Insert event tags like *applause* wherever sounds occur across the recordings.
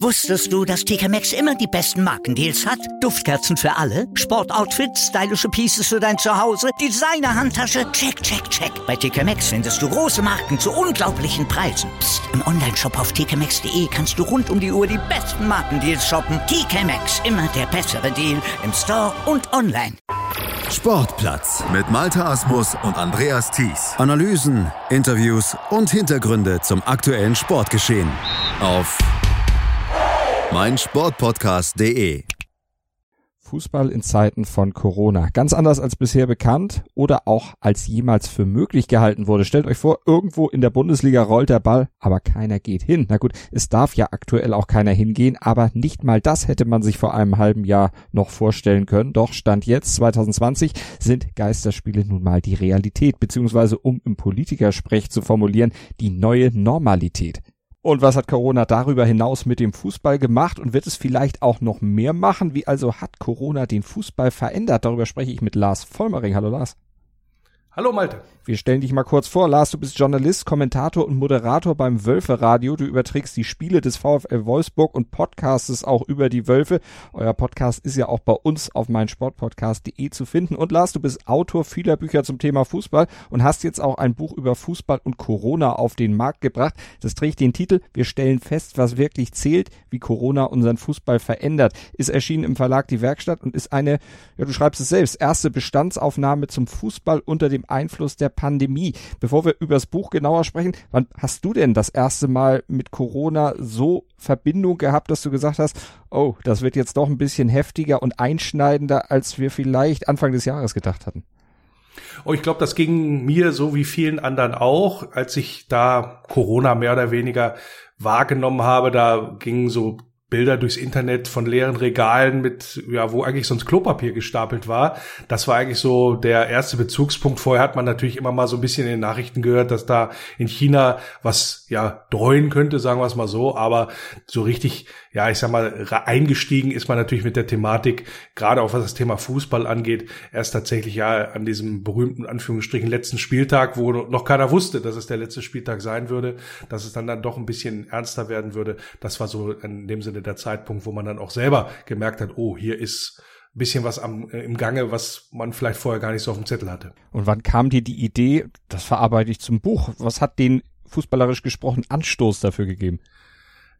Wusstest du, dass TK Maxx immer die besten Markendeals hat? Duftkerzen für alle, Sportoutfits, stylische Pieces für dein Zuhause, Designer-Handtasche, check, check, check. Bei TK Maxx findest du große Marken zu unglaublichen Preisen. Psst. im Onlineshop auf tkmaxx.de kannst du rund um die Uhr die besten Markendeals shoppen. TK Maxx, immer der bessere Deal im Store und online. Sportplatz mit Malta Asmus und Andreas Thies. Analysen, Interviews und Hintergründe zum aktuellen Sportgeschehen auf meinsportpodcast.de. Fußball in Zeiten von Corona. Ganz anders als bisher bekannt oder auch als jemals für möglich gehalten wurde. Stellt euch vor, irgendwo in der Bundesliga rollt der Ball, aber keiner geht hin. Na gut, es darf ja aktuell auch keiner hingehen, aber nicht mal das hätte man sich vor einem halben Jahr noch vorstellen können. Doch Stand jetzt, 2020, sind Geisterspiele nun mal die Realität, beziehungsweise um im Politikersprech zu formulieren, die neue Normalität. Und was hat Corona darüber hinaus mit dem Fußball gemacht und wird es vielleicht auch noch mehr machen? Wie also hat Corona den Fußball verändert? Darüber spreche ich mit Lars Vollmering. Hallo Lars. Hallo Malte. Wir stellen dich mal kurz vor. Lars, du bist Journalist, Kommentator und Moderator beim Wölfe Radio. Du überträgst die Spiele des VfL Wolfsburg und podcastest auch über die Wölfe. Euer Podcast ist ja auch bei uns auf meinsportpodcast.de zu finden. Und Lars, du bist Autor vieler Bücher zum Thema Fußball und hast jetzt auch ein Buch über Fußball und Corona auf den Markt gebracht. Das trägt den Titel Wir stellen fest, was wirklich zählt, wie Corona unseren Fußball verändert. Ist erschienen im Verlag Die Werkstatt und ist eine, ja du schreibst es selbst, erste Bestandsaufnahme zum Fußball unter dem Einfluss der Pandemie. Bevor wir über das Buch genauer sprechen, wann hast du denn das erste Mal mit Corona so Verbindung gehabt, dass du gesagt hast, oh, das wird jetzt doch ein bisschen heftiger und einschneidender, als wir vielleicht Anfang des Jahres gedacht hatten? Oh, ich glaube, das ging mir so wie vielen anderen auch, als ich da Corona mehr oder weniger wahrgenommen habe. Da gingen so Bilder durchs Internet von leeren Regalen mit, ja, wo eigentlich sonst Klopapier gestapelt war. Das war eigentlich so der erste Bezugspunkt. Vorher hat man natürlich immer mal so ein bisschen in den Nachrichten gehört, dass da in China was, ja, dreuen könnte, sagen wir es mal so. Aber so richtig, ja, ich sag mal, eingestiegen ist man natürlich mit der Thematik, gerade auch was das Thema Fußball angeht, erst tatsächlich ja an diesem berühmten, Anführungsstrichen, letzten Spieltag, wo noch keiner wusste, dass es der letzte Spieltag sein würde, dass es dann dann doch ein bisschen ernster werden würde. Das war so in dem Sinne der Zeitpunkt, wo man dann auch selber gemerkt hat, oh, hier ist ein bisschen was am, äh, im Gange, was man vielleicht vorher gar nicht so auf dem Zettel hatte. Und wann kam dir die Idee, das verarbeite ich zum Buch? Was hat den fußballerisch gesprochen Anstoß dafür gegeben?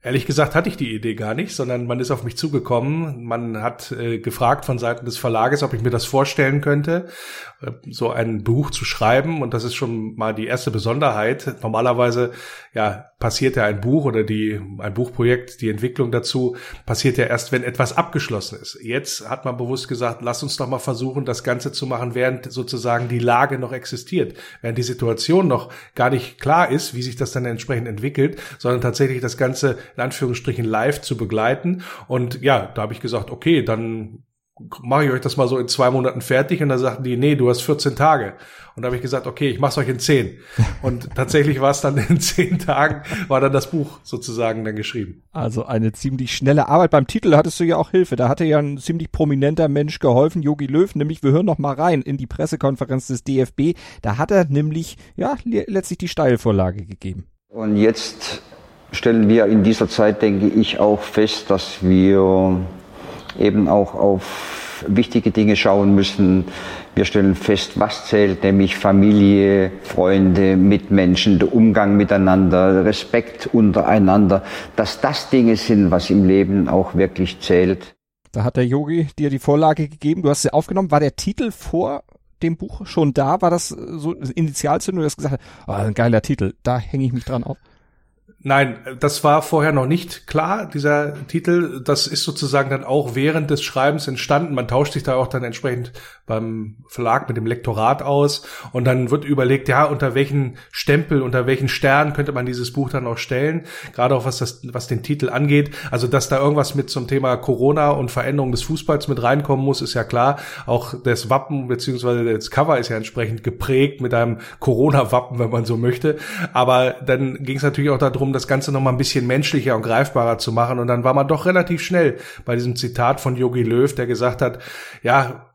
Ehrlich gesagt hatte ich die Idee gar nicht, sondern man ist auf mich zugekommen. Man hat äh, gefragt von Seiten des Verlages, ob ich mir das vorstellen könnte, äh, so ein Buch zu schreiben. Und das ist schon mal die erste Besonderheit. Normalerweise ja passiert ja ein Buch oder die ein Buchprojekt, die Entwicklung dazu passiert ja erst, wenn etwas abgeschlossen ist. Jetzt hat man bewusst gesagt, lass uns doch mal versuchen, das Ganze zu machen, während sozusagen die Lage noch existiert, während die Situation noch gar nicht klar ist, wie sich das dann entsprechend entwickelt, sondern tatsächlich das Ganze in Anführungsstrichen live zu begleiten. Und ja, da habe ich gesagt, okay, dann mache ich euch das mal so in zwei Monaten fertig und dann sagten die, nee, du hast 14 Tage. Und da habe ich gesagt, okay, ich mache es euch in zehn. *laughs* Und tatsächlich war es dann in zehn Tagen, war dann das Buch sozusagen dann geschrieben. Also eine ziemlich schnelle Arbeit. Beim Titel hattest du ja auch Hilfe. Da hatte ja ein ziemlich prominenter Mensch geholfen, Yogi Löw, nämlich wir hören noch mal rein in die Pressekonferenz des DFB. Da hat er nämlich, ja, letztlich die Steilvorlage gegeben. Und jetzt stellen wir in dieser Zeit, denke ich, auch fest, dass wir eben auch auf wichtige Dinge schauen müssen. Wir stellen fest, was zählt, nämlich Familie, Freunde, Mitmenschen, der Umgang miteinander, Respekt untereinander, dass das Dinge sind, was im Leben auch wirklich zählt. Da hat der Yogi dir die Vorlage gegeben, du hast sie aufgenommen. War der Titel vor dem Buch schon da? War das so Initialzündung, du hast gesagt, oh, ein geiler Titel, da hänge ich mich dran auf? Nein, das war vorher noch nicht klar, dieser Titel. Das ist sozusagen dann auch während des Schreibens entstanden. Man tauscht sich da auch dann entsprechend beim Verlag mit dem Lektorat aus und dann wird überlegt, ja, unter welchen Stempel, unter welchen Stern könnte man dieses Buch dann auch stellen, gerade auch was das, was den Titel angeht. Also, dass da irgendwas mit zum Thema Corona und Veränderung des Fußballs mit reinkommen muss, ist ja klar. Auch das Wappen beziehungsweise das Cover ist ja entsprechend geprägt mit einem Corona-Wappen, wenn man so möchte. Aber dann ging es natürlich auch darum, das Ganze noch mal ein bisschen menschlicher und greifbarer zu machen. Und dann war man doch relativ schnell bei diesem Zitat von Yogi Löw, der gesagt hat, ja,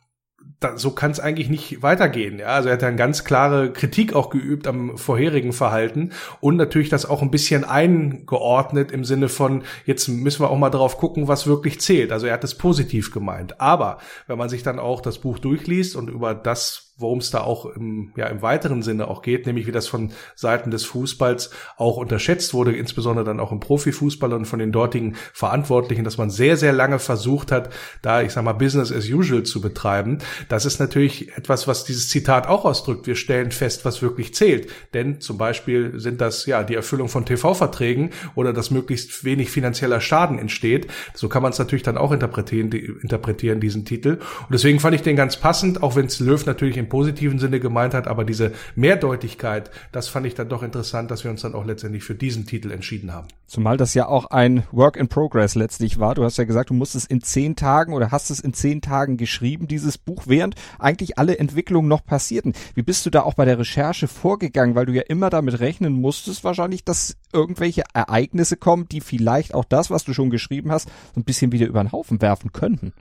da, so kann es eigentlich nicht weitergehen. Ja, also er hat dann ganz klare Kritik auch geübt am vorherigen Verhalten und natürlich das auch ein bisschen eingeordnet im Sinne von jetzt müssen wir auch mal drauf gucken, was wirklich zählt. Also er hat es positiv gemeint. Aber wenn man sich dann auch das Buch durchliest und über das worum es da auch im, ja, im weiteren Sinne auch geht, nämlich wie das von Seiten des Fußballs auch unterschätzt wurde, insbesondere dann auch im Profifußball und von den dortigen Verantwortlichen, dass man sehr, sehr lange versucht hat, da, ich sag mal, Business as usual zu betreiben. Das ist natürlich etwas, was dieses Zitat auch ausdrückt. Wir stellen fest, was wirklich zählt. Denn zum Beispiel sind das ja die Erfüllung von TV-Verträgen oder dass möglichst wenig finanzieller Schaden entsteht. So kann man es natürlich dann auch interpretieren, die, interpretieren, diesen Titel. Und deswegen fand ich den ganz passend, auch wenn es Löw natürlich im positiven Sinne gemeint hat, aber diese Mehrdeutigkeit, das fand ich dann doch interessant, dass wir uns dann auch letztendlich für diesen Titel entschieden haben. Zumal das ja auch ein Work in Progress letztlich war. Du hast ja gesagt, du musst es in zehn Tagen oder hast es in zehn Tagen geschrieben, dieses Buch, während eigentlich alle Entwicklungen noch passierten. Wie bist du da auch bei der Recherche vorgegangen? Weil du ja immer damit rechnen musstest, wahrscheinlich, dass irgendwelche Ereignisse kommen, die vielleicht auch das, was du schon geschrieben hast, so ein bisschen wieder über den Haufen werfen könnten.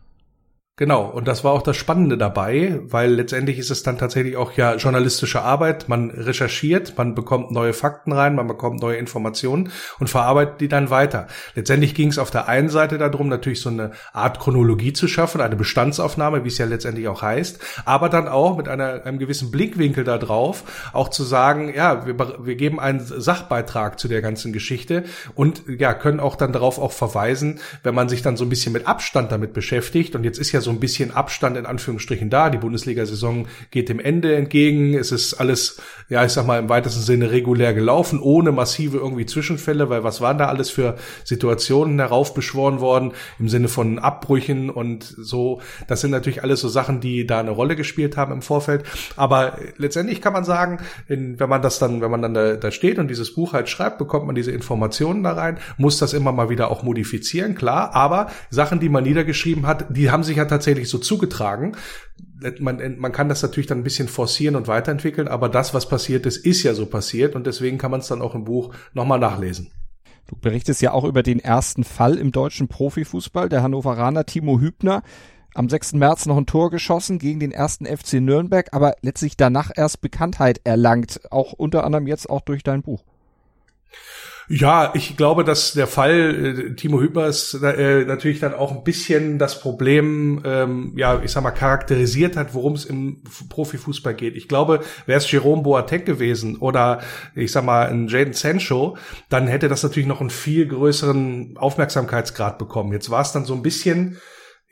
Genau, und das war auch das Spannende dabei, weil letztendlich ist es dann tatsächlich auch ja journalistische Arbeit. Man recherchiert, man bekommt neue Fakten rein, man bekommt neue Informationen und verarbeitet die dann weiter. Letztendlich ging es auf der einen Seite darum, natürlich so eine Art Chronologie zu schaffen, eine Bestandsaufnahme, wie es ja letztendlich auch heißt, aber dann auch mit einer, einem gewissen Blickwinkel da drauf, auch zu sagen, ja, wir, wir geben einen Sachbeitrag zu der ganzen Geschichte und ja, können auch dann darauf auch verweisen, wenn man sich dann so ein bisschen mit Abstand damit beschäftigt. Und jetzt ist ja so so ein bisschen Abstand in Anführungsstrichen da. Die Bundesliga-Saison geht dem Ende entgegen. Es ist alles, ja, ich sag mal, im weitesten Sinne regulär gelaufen, ohne massive irgendwie Zwischenfälle, weil was waren da alles für Situationen heraufbeschworen worden im Sinne von Abbrüchen und so. Das sind natürlich alles so Sachen, die da eine Rolle gespielt haben im Vorfeld. Aber letztendlich kann man sagen, wenn man das dann, wenn man dann da, da steht und dieses Buch halt schreibt, bekommt man diese Informationen da rein, muss das immer mal wieder auch modifizieren, klar. Aber Sachen, die man niedergeschrieben hat, die haben sich ja tatsächlich so zugetragen. Man, man kann das natürlich dann ein bisschen forcieren und weiterentwickeln, aber das, was passiert ist, ist ja so passiert und deswegen kann man es dann auch im Buch nochmal nachlesen. Du berichtest ja auch über den ersten Fall im deutschen Profifußball, der Hannoveraner Timo Hübner. Am 6. März noch ein Tor geschossen gegen den ersten FC Nürnberg, aber letztlich danach erst Bekanntheit erlangt, auch unter anderem jetzt auch durch dein Buch. Ja, ich glaube, dass der Fall äh, Timo Hübers äh, natürlich dann auch ein bisschen das Problem, ähm, ja, ich sag mal, charakterisiert hat, worum es im Profifußball geht. Ich glaube, wäre es Jerome Boateng gewesen oder ich sag mal ein Jaden Sancho, dann hätte das natürlich noch einen viel größeren Aufmerksamkeitsgrad bekommen. Jetzt war es dann so ein bisschen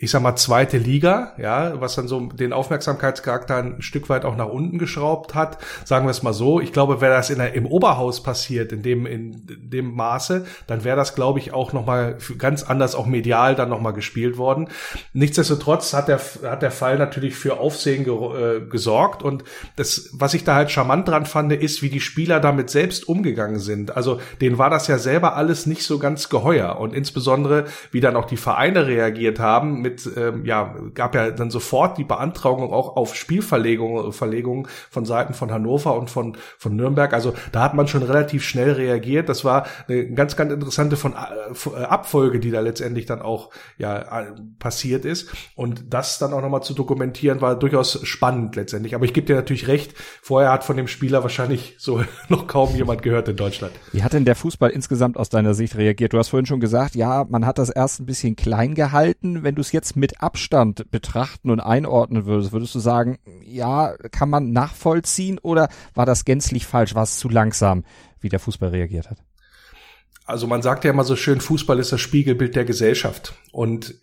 ich sag mal, zweite Liga, ja, was dann so den Aufmerksamkeitscharakter ein Stück weit auch nach unten geschraubt hat. Sagen wir es mal so. Ich glaube, wäre das in der, im Oberhaus passiert, in dem, in dem Maße, dann wäre das, glaube ich, auch nochmal ganz anders auch medial dann nochmal gespielt worden. Nichtsdestotrotz hat der, hat der Fall natürlich für Aufsehen ge, äh, gesorgt und das, was ich da halt charmant dran fand, ist, wie die Spieler damit selbst umgegangen sind. Also, denen war das ja selber alles nicht so ganz geheuer und insbesondere, wie dann auch die Vereine reagiert haben, mit, ähm, ja, gab ja dann sofort die Beantragung auch auf Spielverlegung Verlegung von Seiten von Hannover und von, von Nürnberg. Also da hat man schon relativ schnell reagiert. Das war eine ganz, ganz interessante von äh, Abfolge, die da letztendlich dann auch ja passiert ist. Und das dann auch nochmal zu dokumentieren, war durchaus spannend letztendlich. Aber ich gebe dir natürlich recht, vorher hat von dem Spieler wahrscheinlich *laughs* so noch kaum jemand gehört in Deutschland. Wie hat denn der Fußball insgesamt aus deiner Sicht reagiert? Du hast vorhin schon gesagt, ja, man hat das erst ein bisschen klein gehalten. Wenn du es jetzt mit Abstand betrachten und einordnen würdest, würdest du sagen, ja, kann man nachvollziehen oder war das gänzlich falsch? War es zu langsam, wie der Fußball reagiert hat? Also man sagt ja immer so schön, Fußball ist das Spiegelbild der Gesellschaft. Und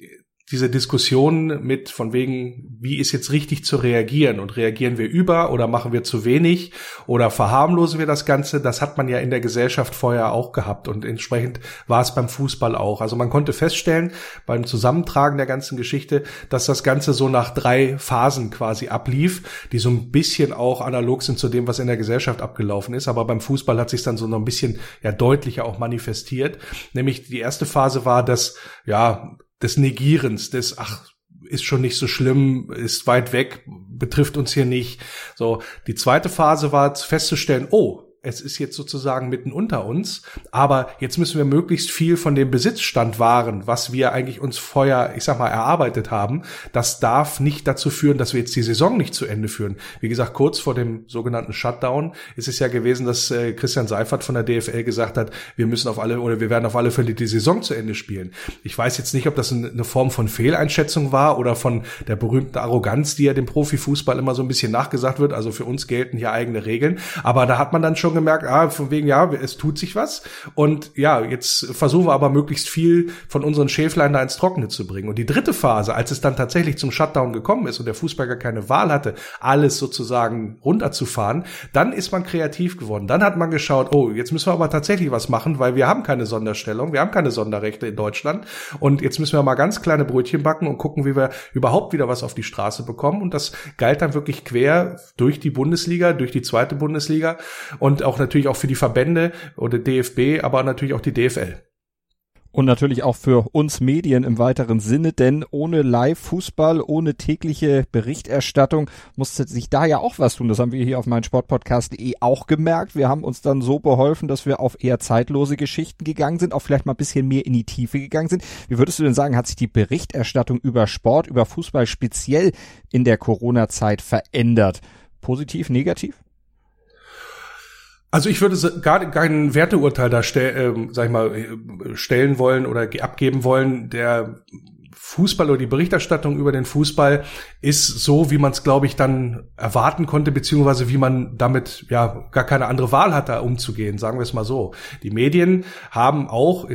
diese Diskussion mit von wegen, wie ist jetzt richtig zu reagieren und reagieren wir über oder machen wir zu wenig oder verharmlosen wir das Ganze, das hat man ja in der Gesellschaft vorher auch gehabt und entsprechend war es beim Fußball auch. Also man konnte feststellen beim Zusammentragen der ganzen Geschichte, dass das Ganze so nach drei Phasen quasi ablief, die so ein bisschen auch analog sind zu dem, was in der Gesellschaft abgelaufen ist. Aber beim Fußball hat sich dann so noch ein bisschen ja deutlicher auch manifestiert. Nämlich die erste Phase war, dass ja des Negierens, des, ach, ist schon nicht so schlimm, ist weit weg, betrifft uns hier nicht. So, die zweite Phase war festzustellen, oh, es ist jetzt sozusagen mitten unter uns, aber jetzt müssen wir möglichst viel von dem Besitzstand wahren, was wir eigentlich uns vorher, ich sag mal, erarbeitet haben. Das darf nicht dazu führen, dass wir jetzt die Saison nicht zu Ende führen. Wie gesagt, kurz vor dem sogenannten Shutdown ist es ja gewesen, dass äh, Christian Seifert von der DFL gesagt hat, wir müssen auf alle oder wir werden auf alle Fälle die Saison zu Ende spielen. Ich weiß jetzt nicht, ob das eine Form von Fehleinschätzung war oder von der berühmten Arroganz, die ja dem Profifußball immer so ein bisschen nachgesagt wird. Also für uns gelten hier eigene Regeln. Aber da hat man dann schon gemerkt, ah, von wegen, ja, es tut sich was. Und ja, jetzt versuchen wir aber möglichst viel von unseren Schäflein da ins Trockene zu bringen. Und die dritte Phase, als es dann tatsächlich zum Shutdown gekommen ist und der Fußball keine Wahl hatte, alles sozusagen runterzufahren, dann ist man kreativ geworden. Dann hat man geschaut, oh, jetzt müssen wir aber tatsächlich was machen, weil wir haben keine Sonderstellung, wir haben keine Sonderrechte in Deutschland. Und jetzt müssen wir mal ganz kleine Brötchen backen und gucken, wie wir überhaupt wieder was auf die Straße bekommen. Und das galt dann wirklich quer durch die Bundesliga, durch die zweite Bundesliga und auch natürlich auch für die Verbände oder DFB, aber natürlich auch die DFL. Und natürlich auch für uns Medien im weiteren Sinne, denn ohne Live-Fußball, ohne tägliche Berichterstattung musste sich da ja auch was tun. Das haben wir hier auf meinsportpodcast.de auch gemerkt. Wir haben uns dann so beholfen, dass wir auf eher zeitlose Geschichten gegangen sind, auch vielleicht mal ein bisschen mehr in die Tiefe gegangen sind. Wie würdest du denn sagen, hat sich die Berichterstattung über Sport, über Fußball speziell in der Corona-Zeit verändert? Positiv, negativ? Also ich würde gar kein Werteurteil da stell, äh, sag ich mal, äh, stellen wollen oder abgeben wollen. Der Fußball oder die Berichterstattung über den Fußball ist so, wie man es, glaube ich, dann erwarten konnte, beziehungsweise wie man damit ja gar keine andere Wahl hat, da umzugehen, sagen wir es mal so. Die Medien haben auch,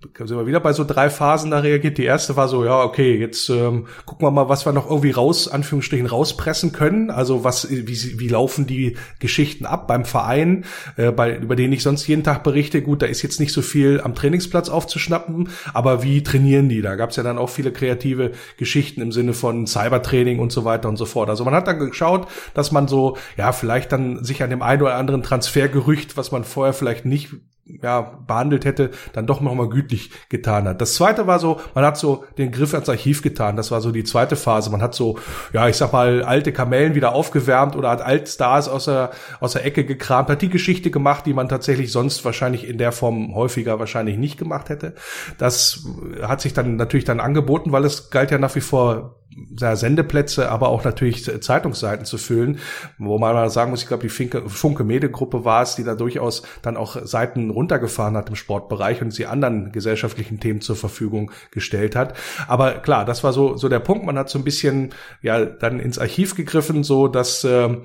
sind wir wieder bei so drei Phasen da reagiert. Die erste war so, ja, okay, jetzt ähm, gucken wir mal, was wir noch irgendwie raus, Anführungsstrichen, rauspressen können. Also was, wie, wie laufen die Geschichten ab beim Verein, äh, bei, über den ich sonst jeden Tag berichte. Gut, da ist jetzt nicht so viel am Trainingsplatz aufzuschnappen, aber wie trainieren die? Da gab es ja dann auch viele kreative Geschichten im Sinne von Cybertraining und so weiter und so fort. Also man hat dann geschaut, dass man so, ja, vielleicht dann sich an dem einen oder anderen Transfergerücht, was man vorher vielleicht nicht ja, behandelt hätte, dann doch nochmal gütlich getan hat. Das zweite war so, man hat so den Griff ans Archiv getan. Das war so die zweite Phase. Man hat so, ja, ich sag mal, alte Kamellen wieder aufgewärmt oder hat Altstars aus der, aus der Ecke gekramt, hat die Geschichte gemacht, die man tatsächlich sonst wahrscheinlich in der Form häufiger wahrscheinlich nicht gemacht hätte. Das hat sich dann natürlich dann angeboten, weil es galt ja nach wie vor Sendeplätze, aber auch natürlich Zeitungsseiten zu füllen, wo man sagen muss, ich glaube, die Funke, Funke Mediengruppe war es, die da durchaus dann auch Seiten runtergefahren hat im Sportbereich und sie anderen gesellschaftlichen Themen zur Verfügung gestellt hat. Aber klar, das war so, so der Punkt. Man hat so ein bisschen, ja, dann ins Archiv gegriffen, so dass, äh,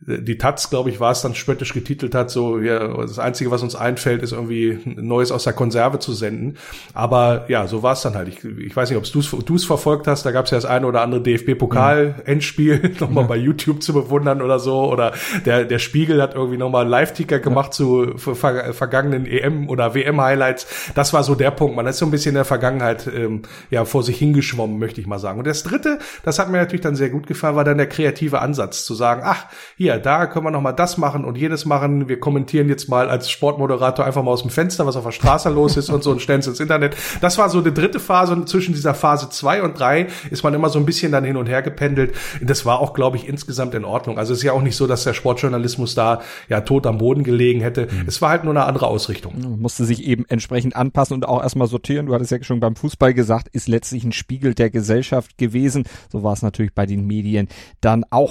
die Taz, glaube ich, war es dann spöttisch getitelt hat, so, ja, das Einzige, was uns einfällt, ist irgendwie Neues aus der Konserve zu senden. Aber ja, so war es dann halt. Ich, ich weiß nicht, ob du es verfolgt hast, da gab es ja das eine oder andere DFB-Pokal-Endspiel mhm. *laughs* nochmal ja. bei YouTube zu bewundern oder so. Oder der, der Spiegel hat irgendwie nochmal einen Live-Ticker gemacht ja. zu ver vergangenen EM- oder WM-Highlights. Das war so der Punkt. Man ist so ein bisschen in der Vergangenheit ähm, ja vor sich hingeschwommen, möchte ich mal sagen. Und das dritte, das hat mir natürlich dann sehr gut gefallen, war dann der kreative Ansatz, zu sagen, ach, hier, da können wir noch mal das machen und jedes machen. Wir kommentieren jetzt mal als Sportmoderator einfach mal aus dem Fenster, was auf der Straße los ist und so und stellen es ins Internet. Das war so die dritte Phase und zwischen dieser Phase zwei und drei ist man immer so ein bisschen dann hin und her gependelt. Das war auch, glaube ich, insgesamt in Ordnung. Also es ist ja auch nicht so, dass der Sportjournalismus da ja tot am Boden gelegen hätte. Mhm. Es war halt nur eine andere Ausrichtung. Man musste sich eben entsprechend anpassen und auch erstmal sortieren. Du hattest ja schon beim Fußball gesagt, ist letztlich ein Spiegel der Gesellschaft gewesen. So war es natürlich bei den Medien dann auch.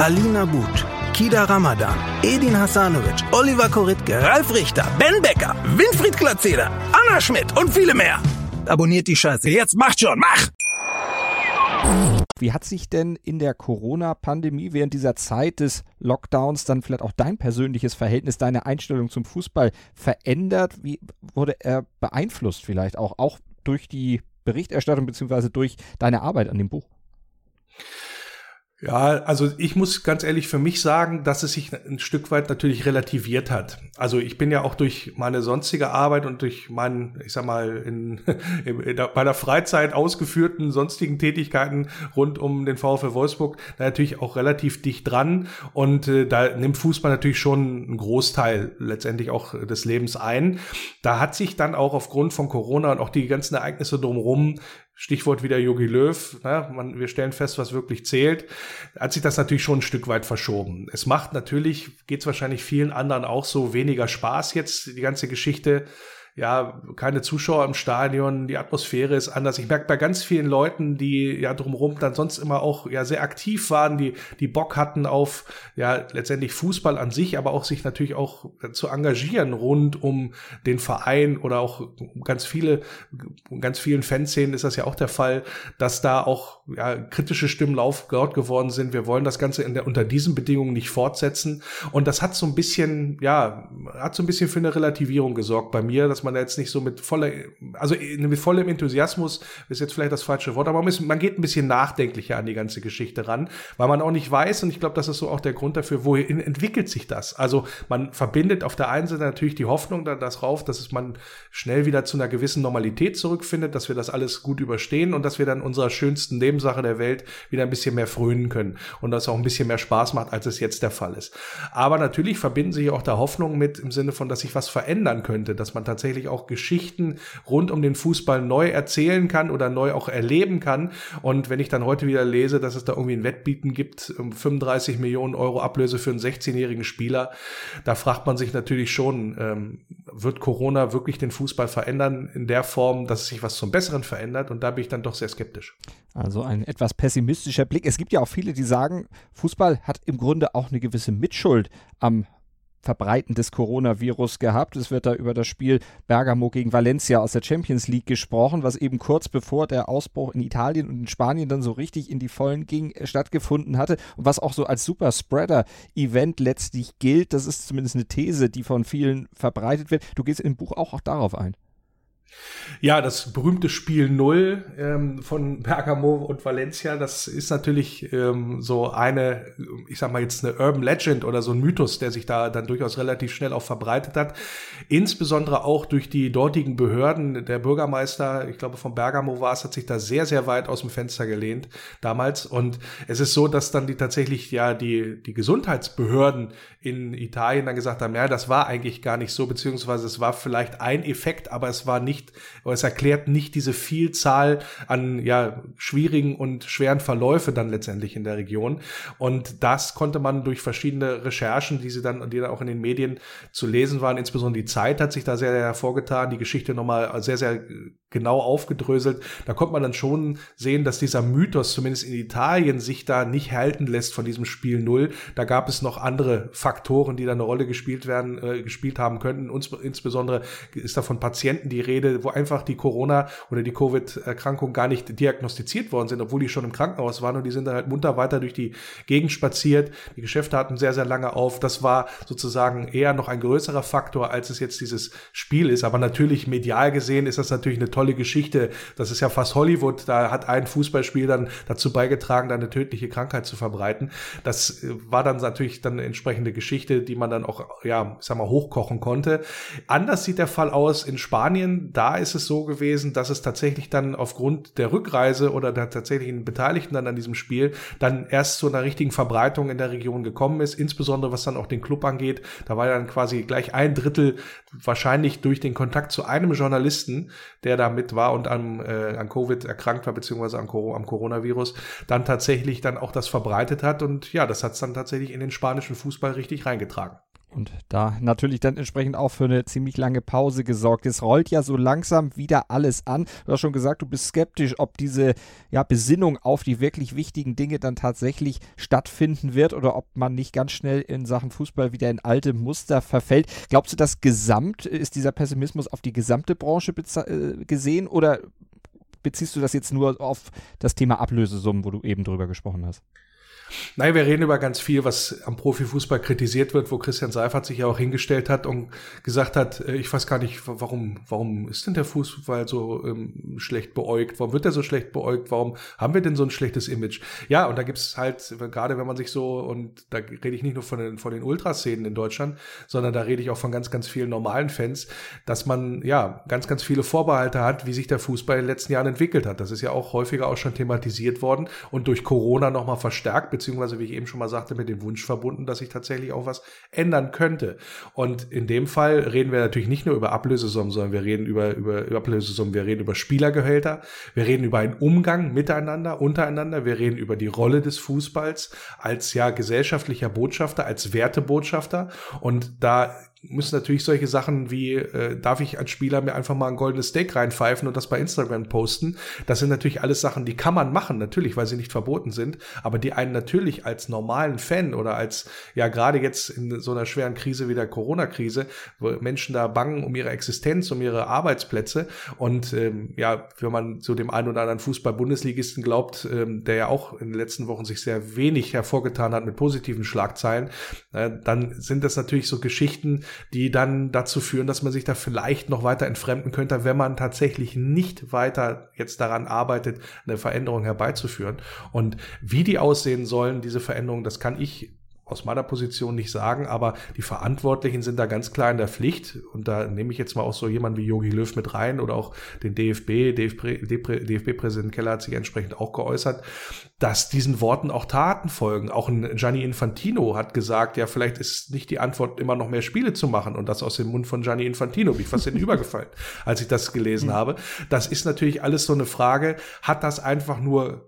Alina But, Kida Ramadan, Edin Hasanovic, Oliver Koritke, Ralf Richter, Ben Becker, Winfried Glatzeder, Anna Schmidt und viele mehr. Abonniert die Scheiße. Jetzt macht schon, mach! Wie hat sich denn in der Corona-Pandemie während dieser Zeit des Lockdowns dann vielleicht auch dein persönliches Verhältnis, deine Einstellung zum Fußball verändert? Wie wurde er beeinflusst vielleicht auch, auch durch die Berichterstattung beziehungsweise durch deine Arbeit an dem Buch? Ja, also ich muss ganz ehrlich für mich sagen, dass es sich ein Stück weit natürlich relativiert hat. Also ich bin ja auch durch meine sonstige Arbeit und durch meinen, ich sag mal, in, *laughs* in, in bei der Freizeit ausgeführten sonstigen Tätigkeiten rund um den VfL Wolfsburg natürlich auch relativ dicht dran. Und äh, da nimmt Fußball natürlich schon einen Großteil letztendlich auch des Lebens ein. Da hat sich dann auch aufgrund von Corona und auch die ganzen Ereignisse drumherum Stichwort wieder Jogi Löw, ne? Man, wir stellen fest, was wirklich zählt, hat sich das natürlich schon ein Stück weit verschoben. Es macht natürlich, geht es wahrscheinlich vielen anderen auch so, weniger Spaß jetzt, die ganze Geschichte ja, keine Zuschauer im Stadion, die Atmosphäre ist anders. Ich merke bei ganz vielen Leuten, die ja drumherum dann sonst immer auch ja sehr aktiv waren, die, die Bock hatten auf ja letztendlich Fußball an sich, aber auch sich natürlich auch zu engagieren rund um den Verein oder auch ganz viele, ganz vielen Fanszenen ist das ja auch der Fall, dass da auch ja, kritische Stimmen laut geworden sind. Wir wollen das Ganze der, unter diesen Bedingungen nicht fortsetzen. Und das hat so ein bisschen, ja, hat so ein bisschen für eine Relativierung gesorgt bei mir, dass man man da jetzt nicht so mit voller, also mit vollem Enthusiasmus ist jetzt vielleicht das falsche Wort, aber man, geht ein bisschen nachdenklicher an die ganze Geschichte ran, weil man auch nicht weiß, und ich glaube, das ist so auch der Grund dafür, wohin entwickelt sich das? Also man verbindet auf der einen Seite natürlich die Hoffnung darauf, dass man schnell wieder zu einer gewissen Normalität zurückfindet, dass wir das alles gut überstehen und dass wir dann unserer schönsten Nebensache der Welt wieder ein bisschen mehr frönen können und das auch ein bisschen mehr Spaß macht, als es jetzt der Fall ist. Aber natürlich verbinden sich auch da Hoffnungen mit im Sinne von, dass sich was verändern könnte, dass man tatsächlich tatsächlich auch Geschichten rund um den Fußball neu erzählen kann oder neu auch erleben kann. Und wenn ich dann heute wieder lese, dass es da irgendwie ein Wettbieten gibt, um 35 Millionen Euro Ablöse für einen 16-jährigen Spieler, da fragt man sich natürlich schon, ähm, wird Corona wirklich den Fußball verändern in der Form, dass sich was zum Besseren verändert? Und da bin ich dann doch sehr skeptisch. Also ein etwas pessimistischer Blick. Es gibt ja auch viele, die sagen, Fußball hat im Grunde auch eine gewisse Mitschuld am Verbreiten des Coronavirus gehabt. Es wird da über das Spiel Bergamo gegen Valencia aus der Champions League gesprochen, was eben kurz bevor der Ausbruch in Italien und in Spanien dann so richtig in die Vollen ging, äh, stattgefunden hatte und was auch so als Super Spreader-Event letztlich gilt. Das ist zumindest eine These, die von vielen verbreitet wird. Du gehst im Buch auch, auch darauf ein. Ja, das berühmte Spiel Null ähm, von Bergamo und Valencia, das ist natürlich ähm, so eine, ich sag mal jetzt eine Urban Legend oder so ein Mythos, der sich da dann durchaus relativ schnell auch verbreitet hat. Insbesondere auch durch die dortigen Behörden. Der Bürgermeister, ich glaube von Bergamo war es, hat sich da sehr, sehr weit aus dem Fenster gelehnt damals. Und es ist so, dass dann die tatsächlich ja die, die Gesundheitsbehörden in Italien dann gesagt haben, ja, das war eigentlich gar nicht so, beziehungsweise es war vielleicht ein Effekt, aber es war nicht, oder es erklärt nicht diese Vielzahl an ja schwierigen und schweren Verläufe dann letztendlich in der Region. Und das konnte man durch verschiedene Recherchen, die sie dann, die dann auch in den Medien zu lesen waren, insbesondere die Zeit hat sich da sehr, sehr hervorgetan, die Geschichte nochmal sehr, sehr genau aufgedröselt. Da kommt man dann schon sehen, dass dieser Mythos zumindest in Italien sich da nicht halten lässt von diesem Spiel Null. Da gab es noch andere Faktoren, die da eine Rolle gespielt werden, äh, gespielt haben könnten. Insbesondere ist da von Patienten die Rede, wo einfach die Corona oder die Covid-Erkrankung gar nicht diagnostiziert worden sind, obwohl die schon im Krankenhaus waren und die sind dann halt munter weiter durch die Gegend spaziert. Die Geschäfte hatten sehr, sehr lange auf. Das war sozusagen eher noch ein größerer Faktor, als es jetzt dieses Spiel ist. Aber natürlich medial gesehen ist das natürlich eine tolle Geschichte. Das ist ja fast Hollywood. Da hat ein Fußballspiel dann dazu beigetragen, eine tödliche Krankheit zu verbreiten. Das äh, war dann natürlich dann eine entsprechende Geschichte, die man dann auch, ja, ich sag mal, hochkochen konnte. Anders sieht der Fall aus in Spanien. Da ist es so gewesen, dass es tatsächlich dann aufgrund der Rückreise oder der tatsächlichen Beteiligten dann an diesem Spiel dann erst zu einer richtigen Verbreitung in der Region gekommen ist, insbesondere was dann auch den Club angeht. Da war dann quasi gleich ein Drittel wahrscheinlich durch den Kontakt zu einem Journalisten, der da mit war und an, äh, an Covid erkrankt war, beziehungsweise an, am Coronavirus, dann tatsächlich dann auch das verbreitet hat. Und ja, das hat es dann tatsächlich in den spanischen Fußball richtig reingetragen. Und da natürlich dann entsprechend auch für eine ziemlich lange Pause gesorgt. Es rollt ja so langsam wieder alles an. Du hast schon gesagt, du bist skeptisch, ob diese ja, Besinnung auf die wirklich wichtigen Dinge dann tatsächlich stattfinden wird oder ob man nicht ganz schnell in Sachen Fußball wieder in alte Muster verfällt. Glaubst du, das Gesamt ist dieser Pessimismus auf die gesamte Branche äh, gesehen oder beziehst du das jetzt nur auf das Thema Ablösesummen, wo du eben drüber gesprochen hast? Nein, wir reden über ganz viel, was am Profifußball kritisiert wird, wo Christian Seifert sich ja auch hingestellt hat und gesagt hat, äh, ich weiß gar nicht, warum, warum ist denn der Fußball so ähm, schlecht beäugt? Warum wird er so schlecht beäugt? Warum haben wir denn so ein schlechtes Image? Ja, und da gibt's halt, gerade wenn man sich so, und da rede ich nicht nur von den, von den Ultraszenen in Deutschland, sondern da rede ich auch von ganz, ganz vielen normalen Fans, dass man ja ganz, ganz viele Vorbehalte hat, wie sich der Fußball in den letzten Jahren entwickelt hat. Das ist ja auch häufiger auch schon thematisiert worden und durch Corona nochmal verstärkt beziehungsweise wie ich eben schon mal sagte, mit dem Wunsch verbunden, dass sich tatsächlich auch was ändern könnte. Und in dem Fall reden wir natürlich nicht nur über Ablösesummen, sondern wir reden über, über, über Ablösesummen, wir reden über Spielergehälter, wir reden über einen Umgang miteinander, untereinander, wir reden über die Rolle des Fußballs als ja gesellschaftlicher Botschafter, als Wertebotschafter. Und da müssen natürlich solche Sachen wie, äh, darf ich als Spieler mir einfach mal ein goldenes Steak reinpfeifen und das bei Instagram posten? Das sind natürlich alles Sachen, die kann man machen, natürlich, weil sie nicht verboten sind, aber die einen natürlich als normalen Fan oder als, ja, gerade jetzt in so einer schweren Krise wie der Corona-Krise, wo Menschen da bangen um ihre Existenz, um ihre Arbeitsplätze und ähm, ja, wenn man so dem einen oder anderen Fußball-Bundesligisten glaubt, ähm, der ja auch in den letzten Wochen sich sehr wenig hervorgetan hat mit positiven Schlagzeilen, äh, dann sind das natürlich so Geschichten, die dann dazu führen, dass man sich da vielleicht noch weiter entfremden könnte, wenn man tatsächlich nicht weiter jetzt daran arbeitet, eine Veränderung herbeizuführen. Und wie die aussehen sollen, diese Veränderungen, das kann ich aus meiner Position nicht sagen, aber die Verantwortlichen sind da ganz klar in der Pflicht. Und da nehme ich jetzt mal auch so jemanden wie Jogi Löw mit rein oder auch den DFB. DFB-Präsident Keller hat sich entsprechend auch geäußert, dass diesen Worten auch Taten folgen. Auch ein Gianni Infantino hat gesagt, ja, vielleicht ist nicht die Antwort immer noch mehr Spiele zu machen. Und das aus dem Mund von Gianni Infantino. Bin ich fast in *laughs* übergefallen, als ich das gelesen habe. Das ist natürlich alles so eine Frage. Hat das einfach nur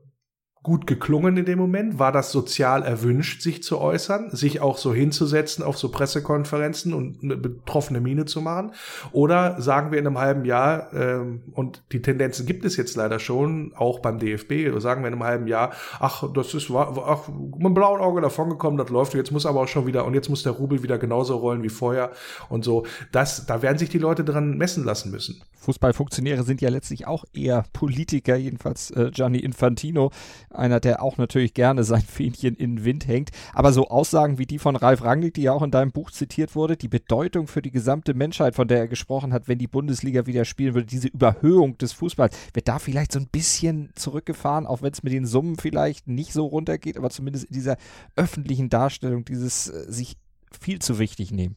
gut geklungen in dem Moment? War das sozial erwünscht, sich zu äußern, sich auch so hinzusetzen auf so Pressekonferenzen und eine betroffene Miene zu machen? Oder sagen wir in einem halben Jahr, ähm, und die Tendenzen gibt es jetzt leider schon, auch beim DFB, sagen wir in einem halben Jahr, ach, das ist ach, mit einem blauen Auge davongekommen, das läuft, jetzt muss aber auch schon wieder, und jetzt muss der Rubel wieder genauso rollen wie vorher und so. Das, da werden sich die Leute dran messen lassen müssen. Fußballfunktionäre sind ja letztlich auch eher Politiker, jedenfalls äh, Gianni Infantino einer, der auch natürlich gerne sein *laughs* Fähnchen in den Wind hängt. Aber so Aussagen wie die von Ralf Rangnick, die ja auch in deinem Buch zitiert wurde, die Bedeutung für die gesamte Menschheit, von der er gesprochen hat, wenn die Bundesliga wieder spielen würde, diese Überhöhung des Fußballs, wird da vielleicht so ein bisschen zurückgefahren, auch wenn es mit den Summen vielleicht nicht so runtergeht, aber zumindest in dieser öffentlichen Darstellung, dieses äh, sich viel zu wichtig nehmen.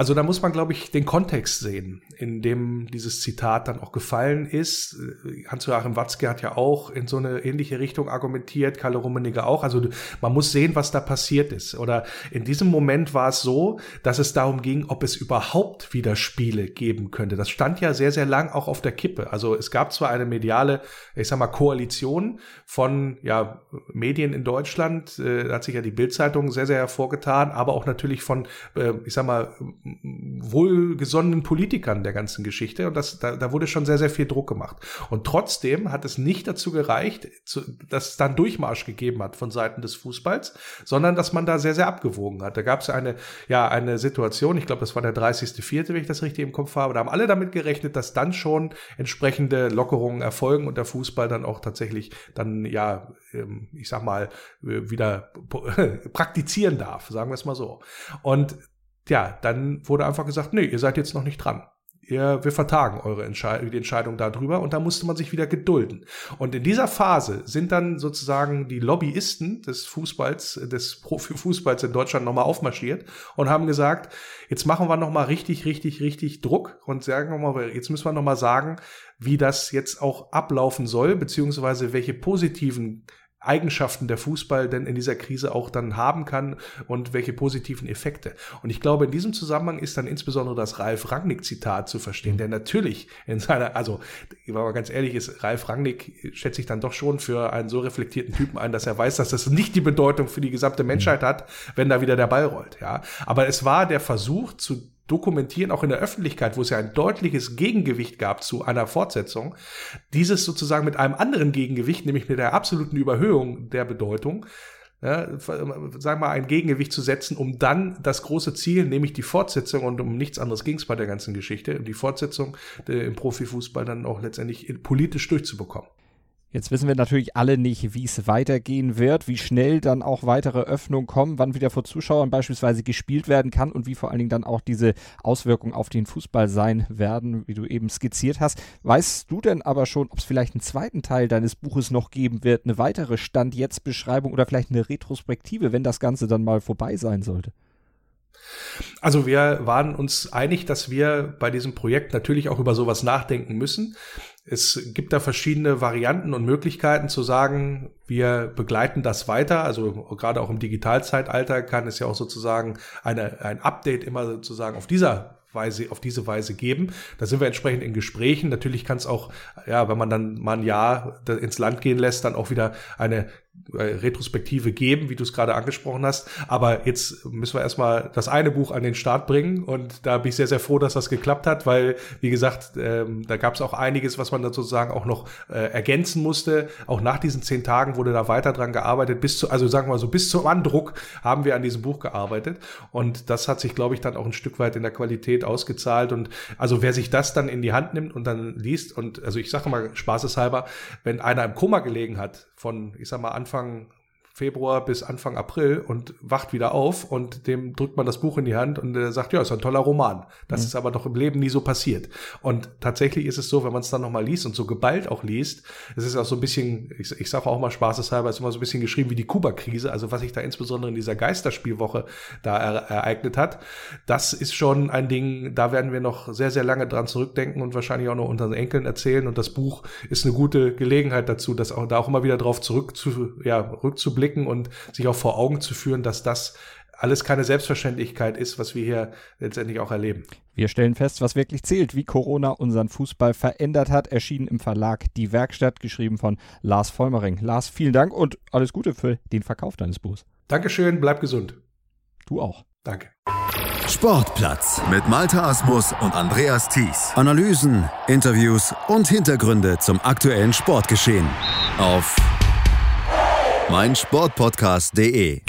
Also da muss man, glaube ich, den Kontext sehen, in dem dieses Zitat dann auch gefallen ist. Hans-Joachim Watzke hat ja auch in so eine ähnliche Richtung argumentiert, Kalle Rummenigge auch. Also man muss sehen, was da passiert ist. Oder in diesem Moment war es so, dass es darum ging, ob es überhaupt wieder Spiele geben könnte. Das stand ja sehr, sehr lang auch auf der Kippe. Also es gab zwar eine mediale, ich sag mal, Koalition von ja, Medien in Deutschland, äh, da hat sich ja die Bildzeitung sehr, sehr hervorgetan, aber auch natürlich von, äh, ich sag mal, wohlgesonnenen Politikern der ganzen Geschichte. Und das, da, da wurde schon sehr, sehr viel Druck gemacht. Und trotzdem hat es nicht dazu gereicht, zu, dass es dann Durchmarsch gegeben hat von Seiten des Fußballs, sondern dass man da sehr, sehr abgewogen hat. Da gab es eine, ja, eine Situation, ich glaube, das war der 30.04., wenn ich das richtig im Kopf habe, da haben alle damit gerechnet, dass dann schon entsprechende Lockerungen erfolgen und der Fußball dann auch tatsächlich dann, ja, ähm, ich sag mal, äh, wieder *laughs* praktizieren darf, sagen wir es mal so. Und ja, dann wurde einfach gesagt, nee, ihr seid jetzt noch nicht dran. Ihr, wir vertagen eure Entscheidung, die Entscheidung darüber und da musste man sich wieder gedulden. Und in dieser Phase sind dann sozusagen die Lobbyisten des Fußballs, des Profifußballs in Deutschland nochmal aufmarschiert und haben gesagt, jetzt machen wir nochmal richtig, richtig, richtig Druck und sagen nochmal, jetzt müssen wir nochmal sagen, wie das jetzt auch ablaufen soll, beziehungsweise welche positiven Eigenschaften der Fußball denn in dieser Krise auch dann haben kann und welche positiven Effekte. Und ich glaube, in diesem Zusammenhang ist dann insbesondere das Ralf Rangnick-Zitat zu verstehen, der natürlich in seiner, also, wenn man ganz ehrlich ist, Ralf Rangnick schätze ich dann doch schon für einen so reflektierten Typen ein, dass er weiß, dass das nicht die Bedeutung für die gesamte Menschheit hat, wenn da wieder der Ball rollt, ja. Aber es war der Versuch zu dokumentieren, auch in der Öffentlichkeit, wo es ja ein deutliches Gegengewicht gab zu einer Fortsetzung, dieses sozusagen mit einem anderen Gegengewicht, nämlich mit der absoluten Überhöhung der Bedeutung, ja, sagen wir mal, ein Gegengewicht zu setzen, um dann das große Ziel, nämlich die Fortsetzung, und um nichts anderes ging es bei der ganzen Geschichte, um die Fortsetzung im Profifußball dann auch letztendlich politisch durchzubekommen. Jetzt wissen wir natürlich alle nicht, wie es weitergehen wird, wie schnell dann auch weitere Öffnungen kommen, wann wieder vor Zuschauern beispielsweise gespielt werden kann und wie vor allen Dingen dann auch diese Auswirkungen auf den Fußball sein werden, wie du eben skizziert hast. Weißt du denn aber schon, ob es vielleicht einen zweiten Teil deines Buches noch geben wird, eine weitere Stand-Jetzt-Beschreibung oder vielleicht eine Retrospektive, wenn das Ganze dann mal vorbei sein sollte? Also wir waren uns einig, dass wir bei diesem Projekt natürlich auch über sowas nachdenken müssen. Es gibt da verschiedene Varianten und Möglichkeiten zu sagen, wir begleiten das weiter. Also gerade auch im Digitalzeitalter kann es ja auch sozusagen eine, ein Update immer sozusagen auf dieser Weise, auf diese Weise geben. Da sind wir entsprechend in Gesprächen. Natürlich kann es auch, ja, wenn man dann mal ein Jahr ins Land gehen lässt, dann auch wieder eine äh, Retrospektive geben, wie du es gerade angesprochen hast. Aber jetzt müssen wir erstmal das eine Buch an den Start bringen und da bin ich sehr, sehr froh, dass das geklappt hat, weil, wie gesagt, ähm, da gab es auch einiges, was man dann sozusagen auch noch äh, ergänzen musste. Auch nach diesen zehn Tagen wurde da weiter dran gearbeitet. Bis zu, also sagen wir mal so, bis zum Andruck haben wir an diesem Buch gearbeitet. Und das hat sich, glaube ich, dann auch ein Stück weit in der Qualität ausgezahlt. Und also wer sich das dann in die Hand nimmt und dann liest, und also ich sage mal spaßeshalber, wenn einer im Koma gelegen hat, von, ich sag mal, Anfang Februar bis Anfang April und wacht wieder auf und dem drückt man das Buch in die Hand und er sagt, ja, ist ein toller Roman. Das mhm. ist aber doch im Leben nie so passiert. Und tatsächlich ist es so, wenn man es dann nochmal liest und so geballt auch liest, es ist auch so ein bisschen, ich, ich sage auch mal spaßeshalber, es ist immer so ein bisschen geschrieben wie die Kuba-Krise, also was sich da insbesondere in dieser Geisterspielwoche da er, ereignet hat, das ist schon ein Ding, da werden wir noch sehr, sehr lange dran zurückdenken und wahrscheinlich auch noch unseren Enkeln erzählen und das Buch ist eine gute Gelegenheit dazu, das auch, da auch immer wieder drauf zurück zu, ja, rückzublicken blicken und sich auch vor Augen zu führen, dass das alles keine Selbstverständlichkeit ist, was wir hier letztendlich auch erleben. Wir stellen fest, was wirklich zählt, wie Corona unseren Fußball verändert hat. Erschienen im Verlag Die Werkstatt, geschrieben von Lars Vollmering. Lars, vielen Dank und alles Gute für den Verkauf deines Buchs. Dankeschön, bleib gesund. Du auch. Danke. Sportplatz mit Malta Asmus und Andreas Thies. Analysen, Interviews und Hintergründe zum aktuellen Sportgeschehen auf meinsportpodcast.de